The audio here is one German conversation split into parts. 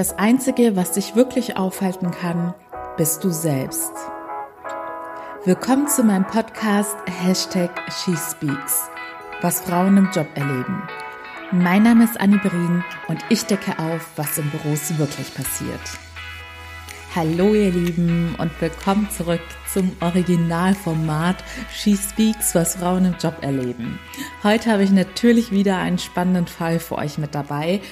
Das Einzige, was dich wirklich aufhalten kann, bist du selbst. Willkommen zu meinem Podcast Hashtag SheSpeaks, was Frauen im Job erleben. Mein Name ist Annie Berin und ich decke auf, was in Büros wirklich passiert. Hallo ihr Lieben und willkommen zurück zum Originalformat She Speaks, was Frauen im Job erleben. Heute habe ich natürlich wieder einen spannenden Fall für euch mit dabei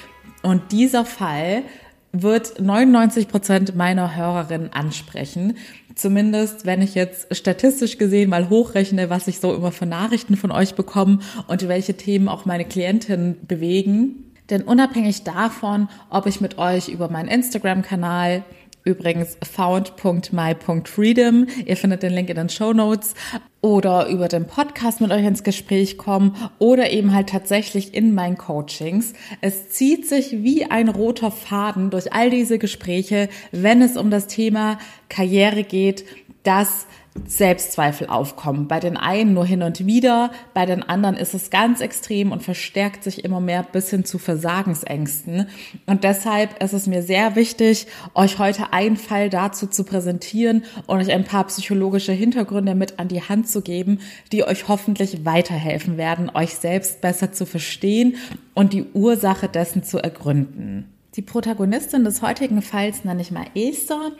und dieser Fall wird 99 Prozent meiner Hörerinnen ansprechen. Zumindest, wenn ich jetzt statistisch gesehen mal hochrechne, was ich so immer für Nachrichten von euch bekomme und welche Themen auch meine Klientinnen bewegen. Denn unabhängig davon, ob ich mit euch über meinen Instagram-Kanal, übrigens found.my.freedom. Ihr findet den Link in den Show Notes oder über den Podcast mit euch ins Gespräch kommen oder eben halt tatsächlich in meinen Coachings. Es zieht sich wie ein roter Faden durch all diese Gespräche, wenn es um das Thema Karriere geht, dass Selbstzweifel aufkommen. Bei den einen nur hin und wieder, bei den anderen ist es ganz extrem und verstärkt sich immer mehr bis hin zu Versagensängsten. Und deshalb ist es mir sehr wichtig, euch heute einen Fall dazu zu präsentieren und euch ein paar psychologische Hintergründe mit an die Hand zu geben, die euch hoffentlich weiterhelfen werden, euch selbst besser zu verstehen und die Ursache dessen zu ergründen. Die Protagonistin des heutigen Falls nenne ich mal Esther.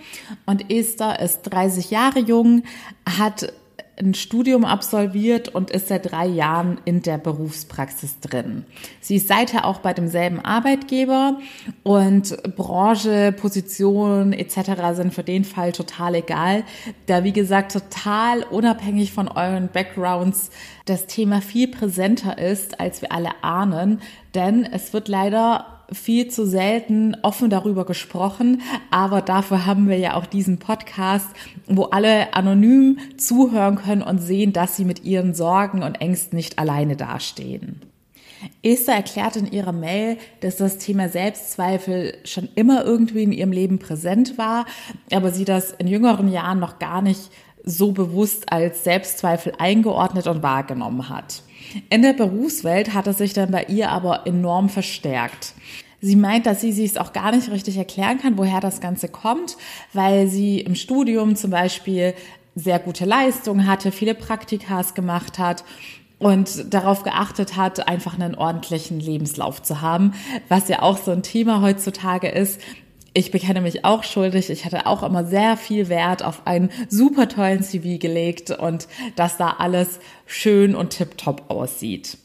Und Esther ist 30 Jahre jung, hat ein Studium absolviert und ist seit drei Jahren in der Berufspraxis drin. Sie ist seither auch bei demselben Arbeitgeber und Branche, Position etc. sind für den Fall total egal, da wie gesagt total unabhängig von euren Backgrounds das Thema viel präsenter ist, als wir alle ahnen, denn es wird leider viel zu selten offen darüber gesprochen, aber dafür haben wir ja auch diesen Podcast, wo alle anonym zuhören können und sehen, dass sie mit ihren Sorgen und Ängsten nicht alleine dastehen. Esther erklärt in ihrer Mail, dass das Thema Selbstzweifel schon immer irgendwie in ihrem Leben präsent war, aber sie das in jüngeren Jahren noch gar nicht so bewusst als Selbstzweifel eingeordnet und wahrgenommen hat. In der Berufswelt hat es sich dann bei ihr aber enorm verstärkt. Sie meint, dass sie sich es auch gar nicht richtig erklären kann, woher das Ganze kommt, weil sie im Studium zum Beispiel sehr gute Leistungen hatte, viele Praktikas gemacht hat und darauf geachtet hat, einfach einen ordentlichen Lebenslauf zu haben, was ja auch so ein Thema heutzutage ist. Ich bekenne mich auch schuldig. Ich hatte auch immer sehr viel Wert auf einen super tollen CV gelegt und dass da alles schön und tipptopp aussieht.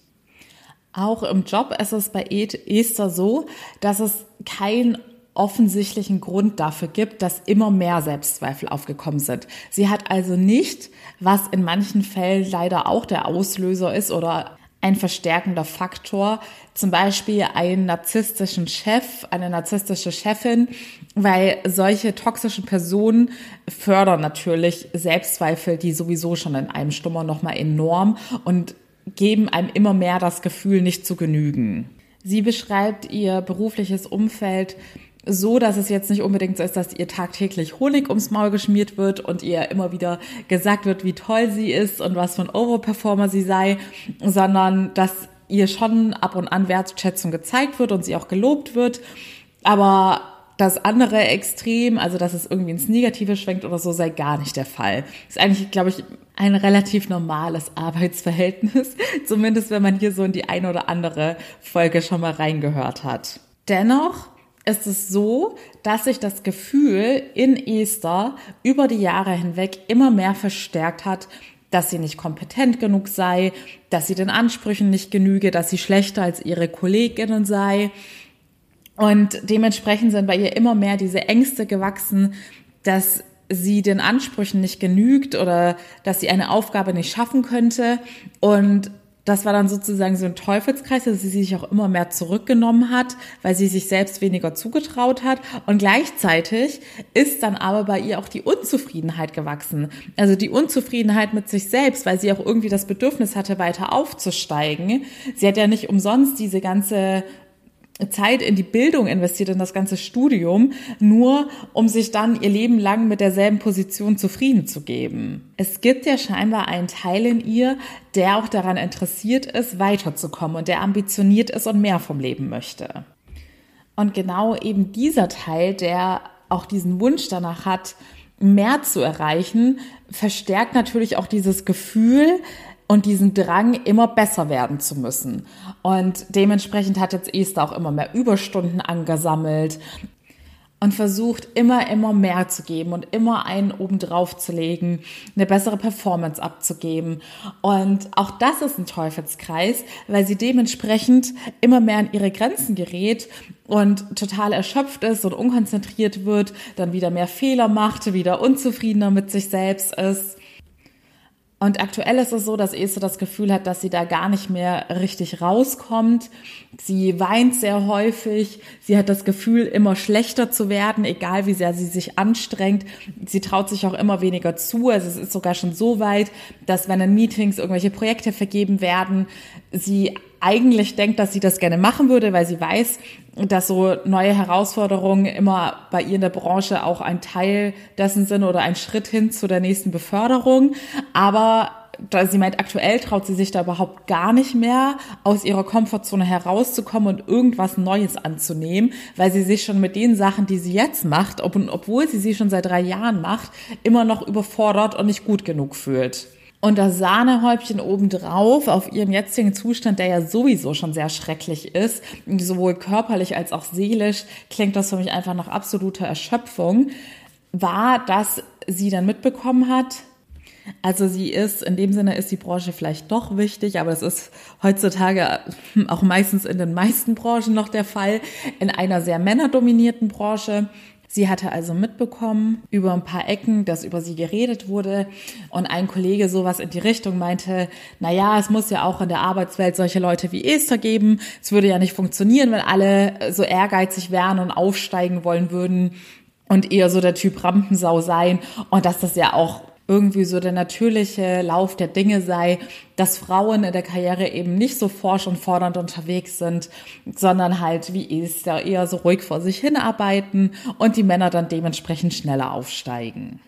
Auch im Job ist es bei Esther so, dass es keinen offensichtlichen Grund dafür gibt, dass immer mehr Selbstzweifel aufgekommen sind. Sie hat also nicht, was in manchen Fällen leider auch der Auslöser ist oder ein verstärkender Faktor, zum Beispiel einen narzisstischen Chef, eine narzisstische Chefin, weil solche toxischen Personen fördern natürlich Selbstzweifel, die sowieso schon in einem Stummer nochmal enorm und geben einem immer mehr das Gefühl, nicht zu genügen. Sie beschreibt ihr berufliches Umfeld so, dass es jetzt nicht unbedingt so ist, dass ihr tagtäglich Honig ums Maul geschmiert wird und ihr immer wieder gesagt wird, wie toll sie ist und was für ein Overperformer sie sei, sondern dass ihr schon ab und an Wertschätzung gezeigt wird und sie auch gelobt wird. Aber das andere Extrem, also dass es irgendwie ins Negative schwenkt oder so, sei gar nicht der Fall. Ist eigentlich, glaube ich, ein relativ normales Arbeitsverhältnis, zumindest wenn man hier so in die eine oder andere Folge schon mal reingehört hat. Dennoch ist es so, dass sich das Gefühl in Esther über die Jahre hinweg immer mehr verstärkt hat, dass sie nicht kompetent genug sei, dass sie den Ansprüchen nicht genüge, dass sie schlechter als ihre Kolleginnen sei und dementsprechend sind bei ihr immer mehr diese Ängste gewachsen, dass sie den Ansprüchen nicht genügt oder dass sie eine Aufgabe nicht schaffen könnte. Und das war dann sozusagen so ein Teufelskreis, dass sie sich auch immer mehr zurückgenommen hat, weil sie sich selbst weniger zugetraut hat. Und gleichzeitig ist dann aber bei ihr auch die Unzufriedenheit gewachsen. Also die Unzufriedenheit mit sich selbst, weil sie auch irgendwie das Bedürfnis hatte, weiter aufzusteigen. Sie hat ja nicht umsonst diese ganze Zeit in die Bildung investiert, in das ganze Studium, nur um sich dann ihr Leben lang mit derselben Position zufrieden zu geben. Es gibt ja scheinbar einen Teil in ihr, der auch daran interessiert ist, weiterzukommen und der ambitioniert ist und mehr vom Leben möchte. Und genau eben dieser Teil, der auch diesen Wunsch danach hat, mehr zu erreichen, verstärkt natürlich auch dieses Gefühl und diesen Drang, immer besser werden zu müssen. Und dementsprechend hat jetzt Esther auch immer mehr Überstunden angesammelt und versucht immer, immer mehr zu geben und immer einen obendrauf zu legen, eine bessere Performance abzugeben. Und auch das ist ein Teufelskreis, weil sie dementsprechend immer mehr an ihre Grenzen gerät und total erschöpft ist und unkonzentriert wird, dann wieder mehr Fehler macht, wieder unzufriedener mit sich selbst ist. Und aktuell ist es so, dass Esther das Gefühl hat, dass sie da gar nicht mehr richtig rauskommt. Sie weint sehr häufig. Sie hat das Gefühl, immer schlechter zu werden, egal wie sehr sie sich anstrengt. Sie traut sich auch immer weniger zu. Also es ist sogar schon so weit, dass wenn in Meetings irgendwelche Projekte vergeben werden, sie eigentlich denkt, dass sie das gerne machen würde, weil sie weiß, dass so neue Herausforderungen immer bei ihr in der Branche auch ein Teil dessen sind oder ein Schritt hin zu der nächsten Beförderung. Aber sie meint, aktuell traut sie sich da überhaupt gar nicht mehr, aus ihrer Komfortzone herauszukommen und irgendwas Neues anzunehmen, weil sie sich schon mit den Sachen, die sie jetzt macht, ob, obwohl sie sie schon seit drei Jahren macht, immer noch überfordert und nicht gut genug fühlt. Und das Sahnehäubchen obendrauf auf ihrem jetzigen Zustand, der ja sowieso schon sehr schrecklich ist, sowohl körperlich als auch seelisch, klingt das für mich einfach nach absoluter Erschöpfung, war, dass sie dann mitbekommen hat, also sie ist, in dem Sinne ist die Branche vielleicht doch wichtig, aber es ist heutzutage auch meistens in den meisten Branchen noch der Fall, in einer sehr männerdominierten Branche. Sie hatte also mitbekommen über ein paar Ecken, dass über sie geredet wurde und ein Kollege sowas in die Richtung meinte, na ja, es muss ja auch in der Arbeitswelt solche Leute wie Esther geben. Es würde ja nicht funktionieren, wenn alle so ehrgeizig wären und aufsteigen wollen würden und eher so der Typ Rampensau sein und dass das ja auch irgendwie so der natürliche Lauf der Dinge sei, dass Frauen in der Karriere eben nicht so forsch und fordernd unterwegs sind, sondern halt wie Esther eher so ruhig vor sich hinarbeiten und die Männer dann dementsprechend schneller aufsteigen.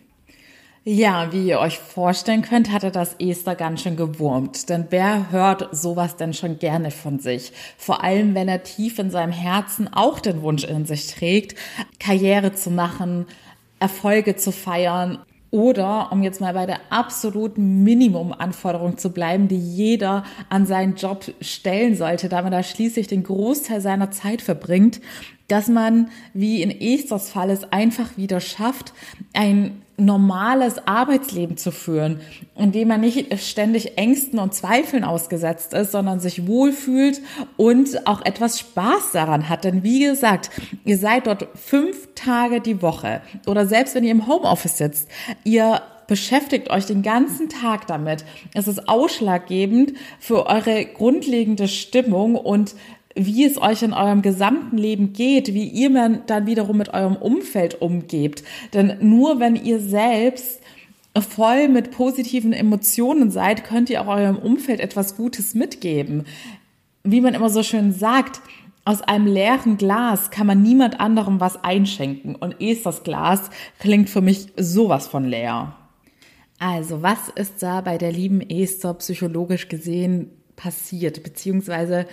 Ja, wie ihr euch vorstellen könnt, hatte das Esther ganz schön gewurmt. Denn wer hört sowas denn schon gerne von sich? Vor allem, wenn er tief in seinem Herzen auch den Wunsch in sich trägt, Karriere zu machen, Erfolge zu feiern oder, um jetzt mal bei der absoluten Minimumanforderung zu bleiben, die jeder an seinen Job stellen sollte, da man da schließlich den Großteil seiner Zeit verbringt, dass man, wie in Esthers Fall, es einfach wieder schafft, ein normales Arbeitsleben zu führen, in dem man nicht ständig Ängsten und Zweifeln ausgesetzt ist, sondern sich wohlfühlt und auch etwas Spaß daran hat. Denn wie gesagt, ihr seid dort fünf Tage die Woche oder selbst wenn ihr im Homeoffice sitzt, ihr beschäftigt euch den ganzen Tag damit. Es ist ausschlaggebend für eure grundlegende Stimmung und wie es euch in eurem gesamten Leben geht, wie ihr dann wiederum mit eurem Umfeld umgebt. Denn nur wenn ihr selbst voll mit positiven Emotionen seid, könnt ihr auch eurem Umfeld etwas Gutes mitgeben. Wie man immer so schön sagt, aus einem leeren Glas kann man niemand anderem was einschenken. Und Esthers Glas klingt für mich sowas von leer. Also, was ist da bei der lieben Esther psychologisch gesehen passiert? Beziehungsweise,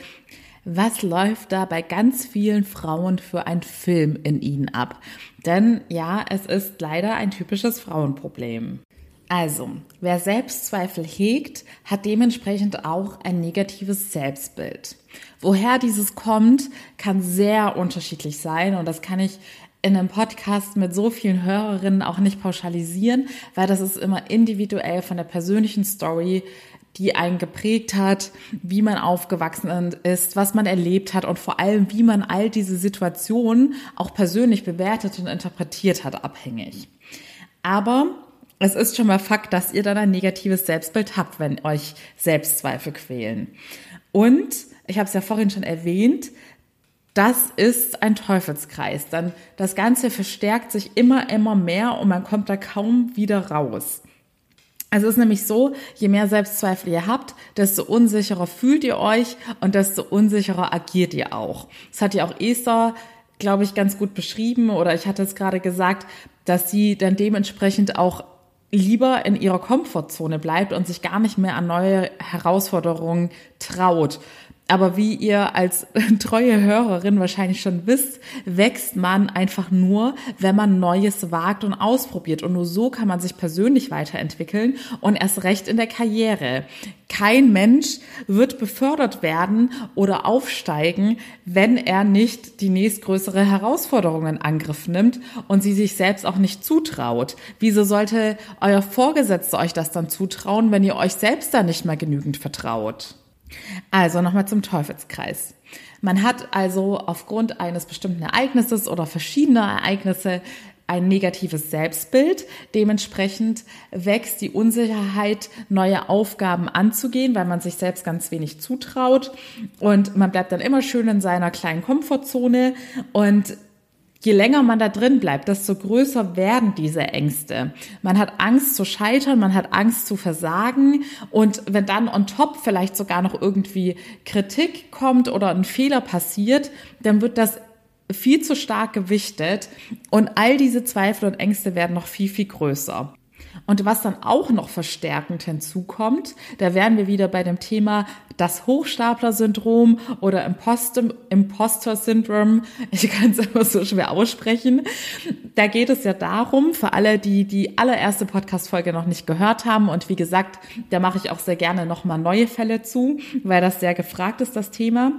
was läuft da bei ganz vielen Frauen für ein Film in ihnen ab? Denn ja, es ist leider ein typisches Frauenproblem. Also, wer Selbstzweifel hegt, hat dementsprechend auch ein negatives Selbstbild. Woher dieses kommt, kann sehr unterschiedlich sein und das kann ich in einem Podcast mit so vielen Hörerinnen auch nicht pauschalisieren, weil das ist immer individuell von der persönlichen Story die einen geprägt hat, wie man aufgewachsen ist, was man erlebt hat und vor allem, wie man all diese Situationen auch persönlich bewertet und interpretiert hat, abhängig. Aber es ist schon mal Fakt, dass ihr dann ein negatives Selbstbild habt, wenn euch Selbstzweifel quälen. Und ich habe es ja vorhin schon erwähnt, das ist ein Teufelskreis. Dann das Ganze verstärkt sich immer, immer mehr und man kommt da kaum wieder raus. Also es ist nämlich so, je mehr Selbstzweifel ihr habt, desto unsicherer fühlt ihr euch und desto unsicherer agiert ihr auch. Das hat ja auch Esther, glaube ich, ganz gut beschrieben oder ich hatte es gerade gesagt, dass sie dann dementsprechend auch lieber in ihrer Komfortzone bleibt und sich gar nicht mehr an neue Herausforderungen traut. Aber wie ihr als treue Hörerin wahrscheinlich schon wisst, wächst man einfach nur, wenn man Neues wagt und ausprobiert. Und nur so kann man sich persönlich weiterentwickeln und erst recht in der Karriere. Kein Mensch wird befördert werden oder aufsteigen, wenn er nicht die nächstgrößere Herausforderung in Angriff nimmt und sie sich selbst auch nicht zutraut. Wieso sollte euer Vorgesetzter euch das dann zutrauen, wenn ihr euch selbst da nicht mal genügend vertraut? Also nochmal zum Teufelskreis. Man hat also aufgrund eines bestimmten Ereignisses oder verschiedener Ereignisse ein negatives Selbstbild. Dementsprechend wächst die Unsicherheit, neue Aufgaben anzugehen, weil man sich selbst ganz wenig zutraut. Und man bleibt dann immer schön in seiner kleinen Komfortzone und je länger man da drin bleibt, desto größer werden diese Ängste. Man hat Angst zu scheitern, man hat Angst zu versagen und wenn dann on top vielleicht sogar noch irgendwie Kritik kommt oder ein Fehler passiert, dann wird das viel zu stark gewichtet und all diese Zweifel und Ängste werden noch viel, viel größer. Und was dann auch noch verstärkend hinzukommt, da wären wir wieder bei dem Thema das Hochstapler-Syndrom oder Imposter-Syndrom. Ich kann es immer so schwer aussprechen. Da geht es ja darum, für alle, die die allererste Podcast-Folge noch nicht gehört haben. Und wie gesagt, da mache ich auch sehr gerne nochmal neue Fälle zu, weil das sehr gefragt ist, das Thema.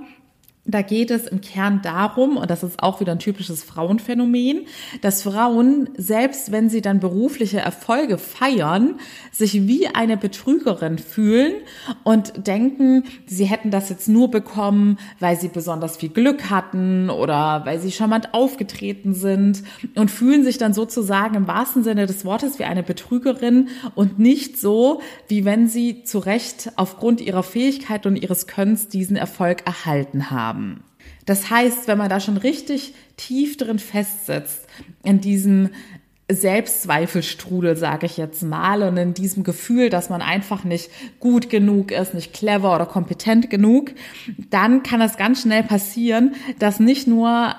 Da geht es im Kern darum, und das ist auch wieder ein typisches Frauenphänomen, dass Frauen, selbst wenn sie dann berufliche Erfolge feiern, sich wie eine Betrügerin fühlen und denken, sie hätten das jetzt nur bekommen, weil sie besonders viel Glück hatten oder weil sie charmant aufgetreten sind und fühlen sich dann sozusagen im wahrsten Sinne des Wortes wie eine Betrügerin und nicht so, wie wenn sie zu Recht aufgrund ihrer Fähigkeit und ihres Könnens diesen Erfolg erhalten haben haben. Das heißt, wenn man da schon richtig tief drin festsitzt, in diesem Selbstzweifelstrudel, sage ich jetzt mal, und in diesem Gefühl, dass man einfach nicht gut genug ist, nicht clever oder kompetent genug, dann kann es ganz schnell passieren, dass nicht nur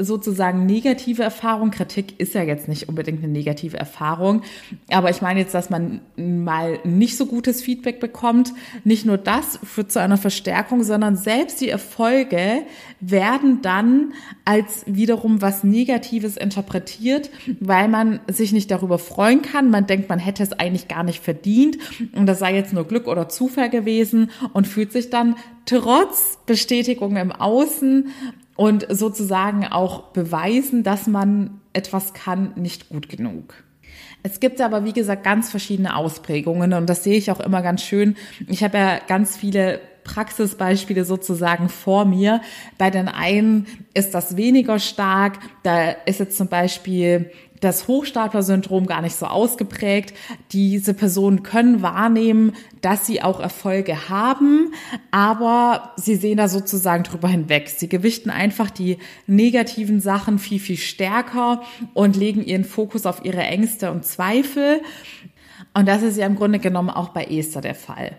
sozusagen negative Erfahrung. Kritik ist ja jetzt nicht unbedingt eine negative Erfahrung, aber ich meine jetzt, dass man mal nicht so gutes Feedback bekommt. Nicht nur das führt zu einer Verstärkung, sondern selbst die Erfolge werden dann als wiederum was Negatives interpretiert, weil man sich nicht darüber freuen kann. Man denkt, man hätte es eigentlich gar nicht verdient und das sei jetzt nur Glück oder Zufall gewesen und fühlt sich dann trotz Bestätigung im Außen und sozusagen auch beweisen, dass man etwas kann, nicht gut genug. Es gibt aber, wie gesagt, ganz verschiedene Ausprägungen und das sehe ich auch immer ganz schön. Ich habe ja ganz viele Praxisbeispiele sozusagen vor mir. Bei den einen ist das weniger stark. Da ist jetzt zum Beispiel das Hochstapler-Syndrom gar nicht so ausgeprägt. Diese Personen können wahrnehmen, dass sie auch Erfolge haben, aber sie sehen da sozusagen drüber hinweg. Sie gewichten einfach die negativen Sachen viel, viel stärker und legen ihren Fokus auf ihre Ängste und Zweifel. Und das ist ja im Grunde genommen auch bei Esther der Fall.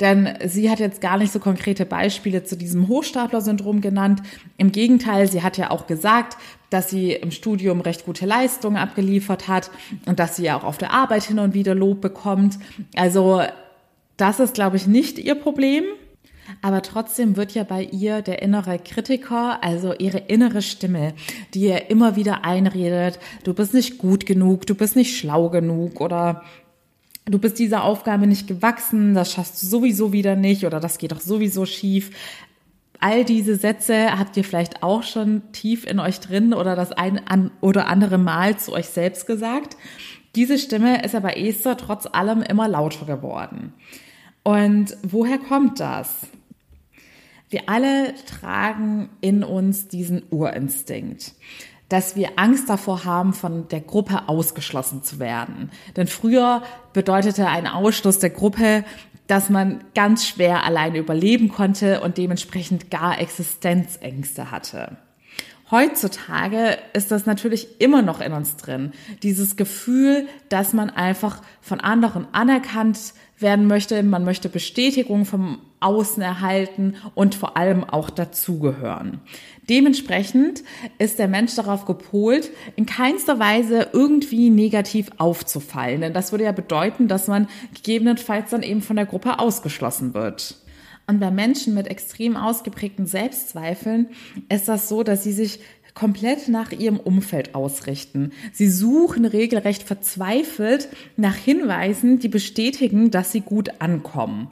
Denn sie hat jetzt gar nicht so konkrete Beispiele zu diesem Hochstapler-Syndrom genannt. Im Gegenteil, sie hat ja auch gesagt, dass sie im Studium recht gute Leistungen abgeliefert hat und dass sie ja auch auf der Arbeit hin und wieder Lob bekommt. Also das ist, glaube ich, nicht ihr Problem. Aber trotzdem wird ja bei ihr der innere Kritiker, also ihre innere Stimme, die ihr immer wieder einredet, du bist nicht gut genug, du bist nicht schlau genug oder du bist dieser Aufgabe nicht gewachsen, das schaffst du sowieso wieder nicht oder das geht doch sowieso schief. All diese Sätze habt ihr vielleicht auch schon tief in euch drin oder das ein oder andere Mal zu euch selbst gesagt. Diese Stimme ist aber Esther trotz allem immer lauter geworden. Und woher kommt das? Wir alle tragen in uns diesen Urinstinkt dass wir Angst davor haben, von der Gruppe ausgeschlossen zu werden. Denn früher bedeutete ein Ausschluss der Gruppe, dass man ganz schwer alleine überleben konnte und dementsprechend gar Existenzängste hatte. Heutzutage ist das natürlich immer noch in uns drin. Dieses Gefühl, dass man einfach von anderen anerkannt werden möchte, man möchte Bestätigung vom Außen erhalten und vor allem auch dazugehören. Dementsprechend ist der Mensch darauf gepolt, in keinster Weise irgendwie negativ aufzufallen. Denn das würde ja bedeuten, dass man gegebenenfalls dann eben von der Gruppe ausgeschlossen wird. Und bei Menschen mit extrem ausgeprägten Selbstzweifeln ist das so, dass sie sich komplett nach ihrem Umfeld ausrichten. Sie suchen regelrecht verzweifelt nach Hinweisen, die bestätigen, dass sie gut ankommen.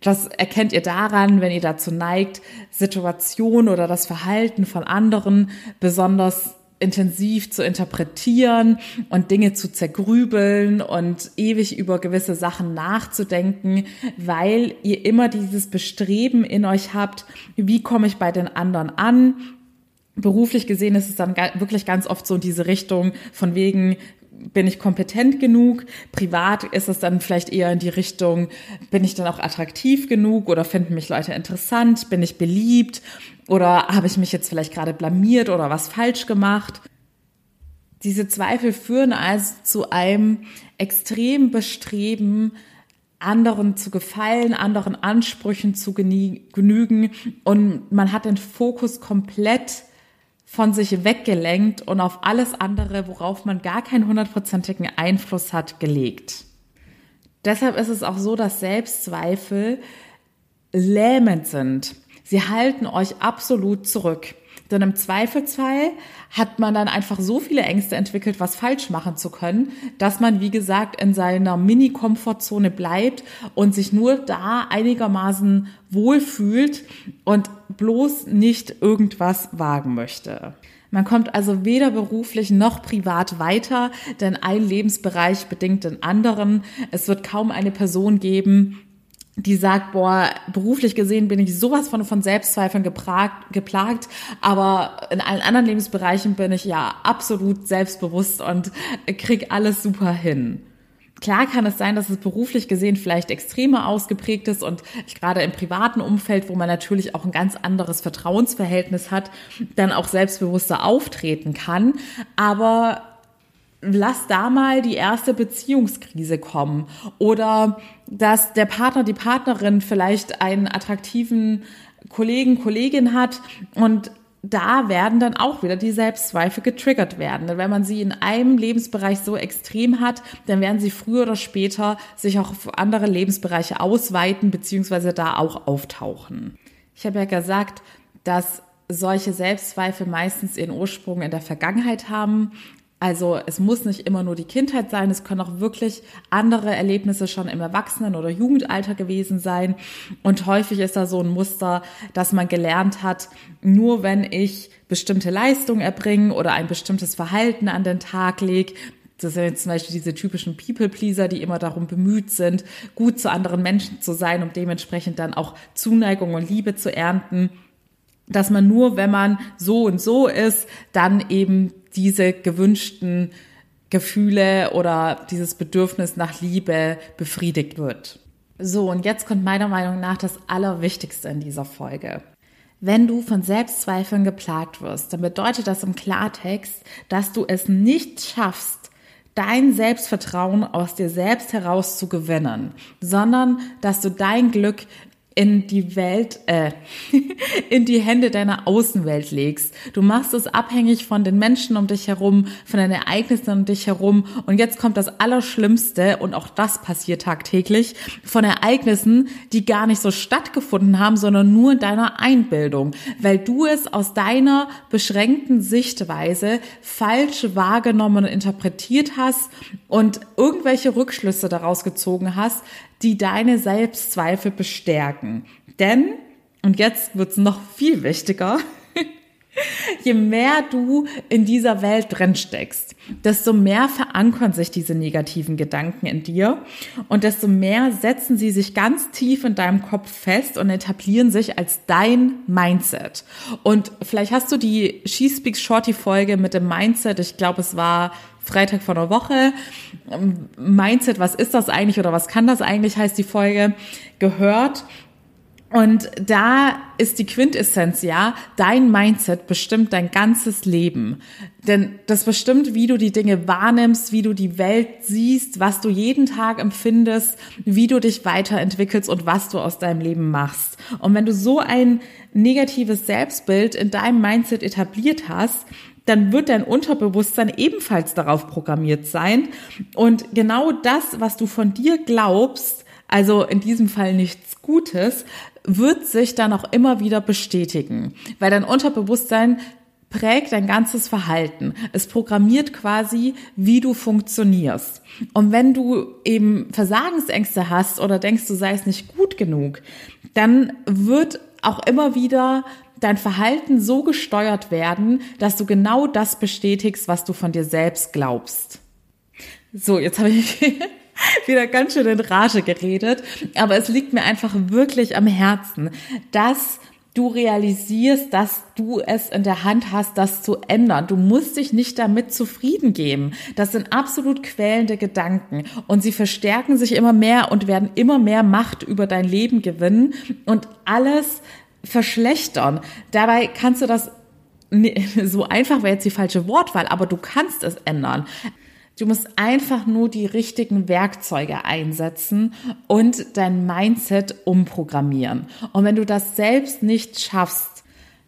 Das erkennt ihr daran, wenn ihr dazu neigt, Situationen oder das Verhalten von anderen besonders intensiv zu interpretieren und Dinge zu zergrübeln und ewig über gewisse Sachen nachzudenken, weil ihr immer dieses Bestreben in euch habt, wie komme ich bei den anderen an? Beruflich gesehen ist es dann wirklich ganz oft so in diese Richtung von wegen, bin ich kompetent genug? Privat ist es dann vielleicht eher in die Richtung, bin ich dann auch attraktiv genug oder finden mich Leute interessant? Bin ich beliebt? Oder habe ich mich jetzt vielleicht gerade blamiert oder was falsch gemacht? Diese Zweifel führen also zu einem extremen Bestreben, anderen zu gefallen, anderen Ansprüchen zu genügen und man hat den Fokus komplett von sich weggelenkt und auf alles andere, worauf man gar keinen hundertprozentigen Einfluss hat, gelegt. Deshalb ist es auch so, dass Selbstzweifel lähmend sind. Sie halten euch absolut zurück. Denn im Zweifelsfall hat man dann einfach so viele Ängste entwickelt, was falsch machen zu können, dass man, wie gesagt, in seiner Mini-Komfortzone bleibt und sich nur da einigermaßen wohlfühlt und bloß nicht irgendwas wagen möchte. Man kommt also weder beruflich noch privat weiter, denn ein Lebensbereich bedingt den anderen. Es wird kaum eine Person geben, die sagt, boah, beruflich gesehen bin ich sowas von, von Selbstzweifeln geplagt, geplagt, aber in allen anderen Lebensbereichen bin ich ja absolut selbstbewusst und krieg alles super hin. Klar kann es sein, dass es beruflich gesehen vielleicht extremer ausgeprägt ist und gerade im privaten Umfeld, wo man natürlich auch ein ganz anderes Vertrauensverhältnis hat, dann auch selbstbewusster auftreten kann. Aber lass da mal die erste Beziehungskrise kommen oder dass der Partner, die Partnerin vielleicht einen attraktiven Kollegen, Kollegin hat und da werden dann auch wieder die Selbstzweifel getriggert werden. Denn wenn man sie in einem Lebensbereich so extrem hat, dann werden sie früher oder später sich auch auf andere Lebensbereiche ausweiten beziehungsweise da auch auftauchen. Ich habe ja gesagt, dass solche Selbstzweifel meistens ihren Ursprung in der Vergangenheit haben. Also es muss nicht immer nur die Kindheit sein, es können auch wirklich andere Erlebnisse schon im Erwachsenen- oder Jugendalter gewesen sein. Und häufig ist da so ein Muster, dass man gelernt hat, nur wenn ich bestimmte Leistungen erbringe oder ein bestimmtes Verhalten an den Tag lege, das sind jetzt zum Beispiel diese typischen People-Pleaser, die immer darum bemüht sind, gut zu anderen Menschen zu sein, um dementsprechend dann auch Zuneigung und Liebe zu ernten dass man nur, wenn man so und so ist, dann eben diese gewünschten Gefühle oder dieses Bedürfnis nach Liebe befriedigt wird. So, und jetzt kommt meiner Meinung nach das Allerwichtigste in dieser Folge. Wenn du von Selbstzweifeln geplagt wirst, dann bedeutet das im Klartext, dass du es nicht schaffst, dein Selbstvertrauen aus dir selbst heraus zu gewinnen, sondern dass du dein Glück in die Welt, äh, in die Hände deiner Außenwelt legst. Du machst es abhängig von den Menschen um dich herum, von den Ereignissen um dich herum. Und jetzt kommt das Allerschlimmste, und auch das passiert tagtäglich, von Ereignissen, die gar nicht so stattgefunden haben, sondern nur in deiner Einbildung, weil du es aus deiner beschränkten Sichtweise falsch wahrgenommen und interpretiert hast und irgendwelche Rückschlüsse daraus gezogen hast, die deine Selbstzweifel bestärken. Denn, und jetzt wird's noch viel wichtiger, Je mehr du in dieser Welt drin steckst, desto mehr verankern sich diese negativen Gedanken in dir und desto mehr setzen sie sich ganz tief in deinem Kopf fest und etablieren sich als dein Mindset. Und vielleicht hast du die She Speaks Shorty Folge mit dem Mindset, ich glaube, es war Freitag vor einer Woche. Mindset, was ist das eigentlich oder was kann das eigentlich, heißt die Folge, gehört. Und da ist die Quintessenz, ja, dein Mindset bestimmt dein ganzes Leben. Denn das bestimmt, wie du die Dinge wahrnimmst, wie du die Welt siehst, was du jeden Tag empfindest, wie du dich weiterentwickelst und was du aus deinem Leben machst. Und wenn du so ein negatives Selbstbild in deinem Mindset etabliert hast, dann wird dein Unterbewusstsein ebenfalls darauf programmiert sein. Und genau das, was du von dir glaubst, also in diesem Fall nichts Gutes, wird sich dann auch immer wieder bestätigen, weil dein Unterbewusstsein prägt dein ganzes Verhalten. Es programmiert quasi, wie du funktionierst. Und wenn du eben Versagensängste hast oder denkst, du seist nicht gut genug, dann wird auch immer wieder dein Verhalten so gesteuert werden, dass du genau das bestätigst, was du von dir selbst glaubst. So, jetzt habe ich wieder ganz schön in Rage geredet, aber es liegt mir einfach wirklich am Herzen, dass du realisierst, dass du es in der Hand hast, das zu ändern. Du musst dich nicht damit zufrieden geben. Das sind absolut quälende Gedanken und sie verstärken sich immer mehr und werden immer mehr Macht über dein Leben gewinnen und alles verschlechtern. Dabei kannst du das so einfach wäre jetzt die falsche Wortwahl, aber du kannst es ändern. Du musst einfach nur die richtigen Werkzeuge einsetzen und dein Mindset umprogrammieren. Und wenn du das selbst nicht schaffst,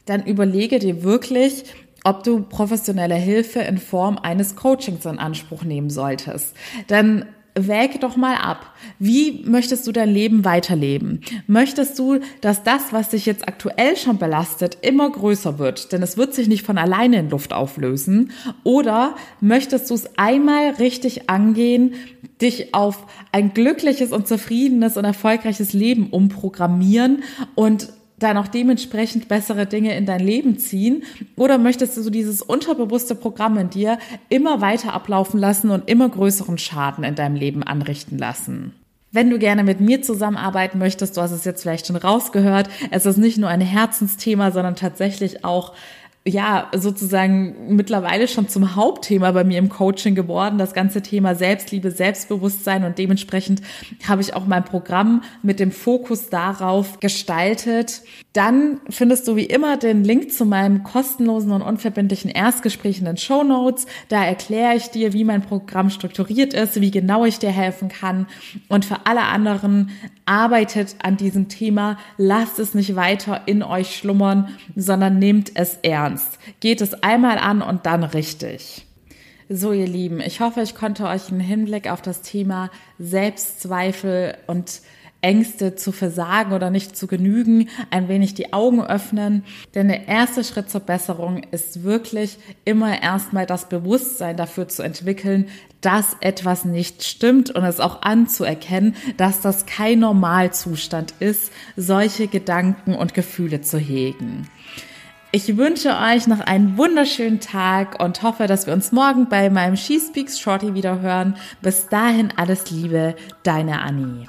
dann überlege dir wirklich, ob du professionelle Hilfe in Form eines Coachings in Anspruch nehmen solltest. Denn wäge doch mal ab. Wie möchtest du dein Leben weiterleben? Möchtest du, dass das, was dich jetzt aktuell schon belastet, immer größer wird? Denn es wird sich nicht von alleine in Luft auflösen. Oder möchtest du es einmal richtig angehen, dich auf ein glückliches und zufriedenes und erfolgreiches Leben umprogrammieren und dann auch dementsprechend bessere Dinge in dein Leben ziehen? Oder möchtest du so dieses unterbewusste Programm in dir immer weiter ablaufen lassen und immer größeren Schaden in deinem Leben anrichten lassen? Wenn du gerne mit mir zusammenarbeiten möchtest, du hast es jetzt vielleicht schon rausgehört, es ist nicht nur ein Herzensthema, sondern tatsächlich auch ja, sozusagen mittlerweile schon zum Hauptthema bei mir im Coaching geworden, das ganze Thema Selbstliebe, Selbstbewusstsein und dementsprechend habe ich auch mein Programm mit dem Fokus darauf gestaltet. Dann findest du wie immer den Link zu meinem kostenlosen und unverbindlichen Erstgespräch in den Show Notes. Da erkläre ich dir, wie mein Programm strukturiert ist, wie genau ich dir helfen kann und für alle anderen arbeitet an diesem Thema, lasst es nicht weiter in euch schlummern, sondern nehmt es ernst. Geht es einmal an und dann richtig. So, ihr Lieben, ich hoffe, ich konnte euch einen Hinblick auf das Thema Selbstzweifel und Ängste zu versagen oder nicht zu genügen, ein wenig die Augen öffnen. Denn der erste Schritt zur Besserung ist wirklich immer erstmal das Bewusstsein dafür zu entwickeln, dass etwas nicht stimmt und es auch anzuerkennen, dass das kein Normalzustand ist, solche Gedanken und Gefühle zu hegen. Ich wünsche euch noch einen wunderschönen Tag und hoffe, dass wir uns morgen bei meinem She Speaks Shorty wieder hören. Bis dahin alles Liebe, deine Annie.